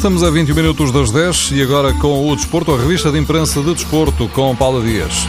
Estamos a 20 minutos das 10 e agora com o Desporto, a revista de imprensa de Desporto, com Paula Dias.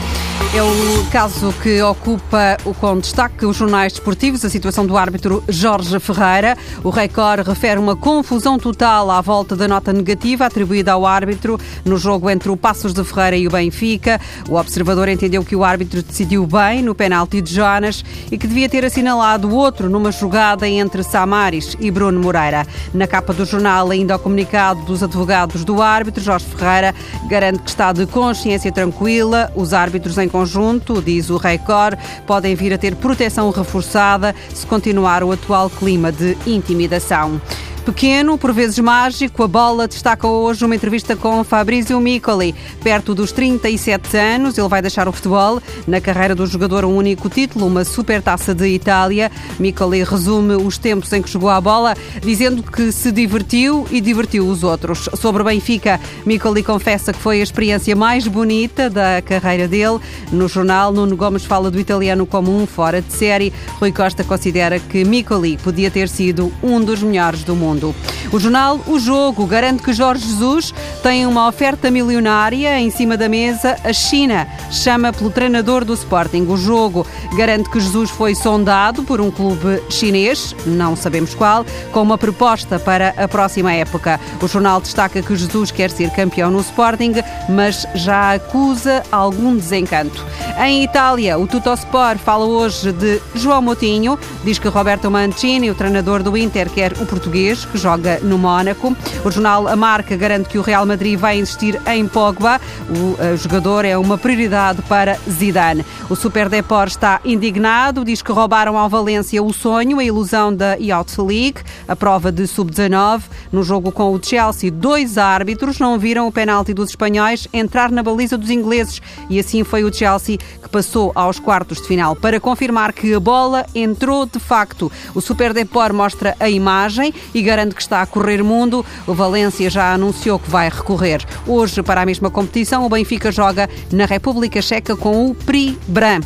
É o caso que ocupa o com destaque os jornais desportivos, a situação do árbitro Jorge Ferreira. O Record refere uma confusão total à volta da nota negativa atribuída ao árbitro no jogo entre o Passos de Ferreira e o Benfica. O observador entendeu que o árbitro decidiu bem no penalti de Jonas e que devia ter assinalado outro numa jogada entre Samaris e Bruno Moreira. Na capa do jornal, ainda o comunicado dos advogados do árbitro, Jorge Ferreira, garante que está de consciência tranquila. Os árbitros em conjunto, diz o Record, podem vir a ter proteção reforçada se continuar o atual clima de intimidação. Pequeno, por vezes mágico, a bola destaca hoje uma entrevista com Fabrizio Micoli. Perto dos 37 anos, ele vai deixar o futebol. Na carreira do jogador, um único título, uma supertaça de Itália. Micoli resume os tempos em que jogou a bola, dizendo que se divertiu e divertiu os outros. Sobre o Benfica, Micoli confessa que foi a experiência mais bonita da carreira dele. No jornal, Nuno Gomes fala do italiano como um fora de série. Rui Costa considera que Micoli podia ter sido um dos melhores do mundo mundo. O jornal O Jogo garante que Jorge Jesus tem uma oferta milionária em cima da mesa. A China chama pelo treinador do Sporting. O Jogo garante que Jesus foi sondado por um clube chinês, não sabemos qual, com uma proposta para a próxima época. O jornal destaca que Jesus quer ser campeão no Sporting, mas já acusa algum desencanto. Em Itália, o Tuttosport fala hoje de João Moutinho. Diz que Roberto Mancini, o treinador do Inter, quer o português, que joga no Mónaco. O jornal A Marca garante que o Real Madrid vai insistir em Pogba. O uh, jogador é uma prioridade para Zidane. O Super Depor está indignado, diz que roubaram ao Valência o sonho, a ilusão da Yacht League, a prova de sub-19. No jogo com o Chelsea, dois árbitros não viram o penalti dos espanhóis entrar na baliza dos ingleses e assim foi o Chelsea que passou aos quartos de final. Para confirmar que a bola entrou de facto, o Super Depor mostra a imagem e garante que está a correr mundo. O Valência já anunciou que vai recorrer. Hoje, para a mesma competição, o Benfica joga na República Checa com o Pribram.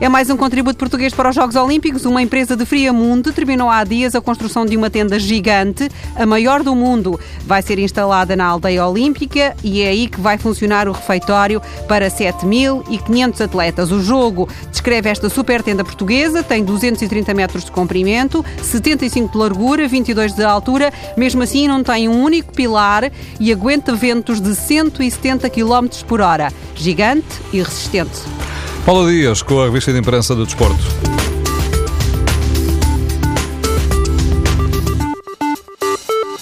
É mais um contributo português para os Jogos Olímpicos. Uma empresa de Friamundo terminou há dias a construção de uma tenda gigante, a maior do mundo. Vai ser instalada na aldeia olímpica e é aí que vai funcionar o refeitório para 7.500 atletas. O jogo descreve esta super tenda portuguesa, tem 230 metros de comprimento, 75 de largura, 22 de altura. Mesmo assim, não tem um único pilar e aguenta ventos de 170 km por hora. Gigante e resistente. Paulo Dias, com a revista de imprensa do Desporto.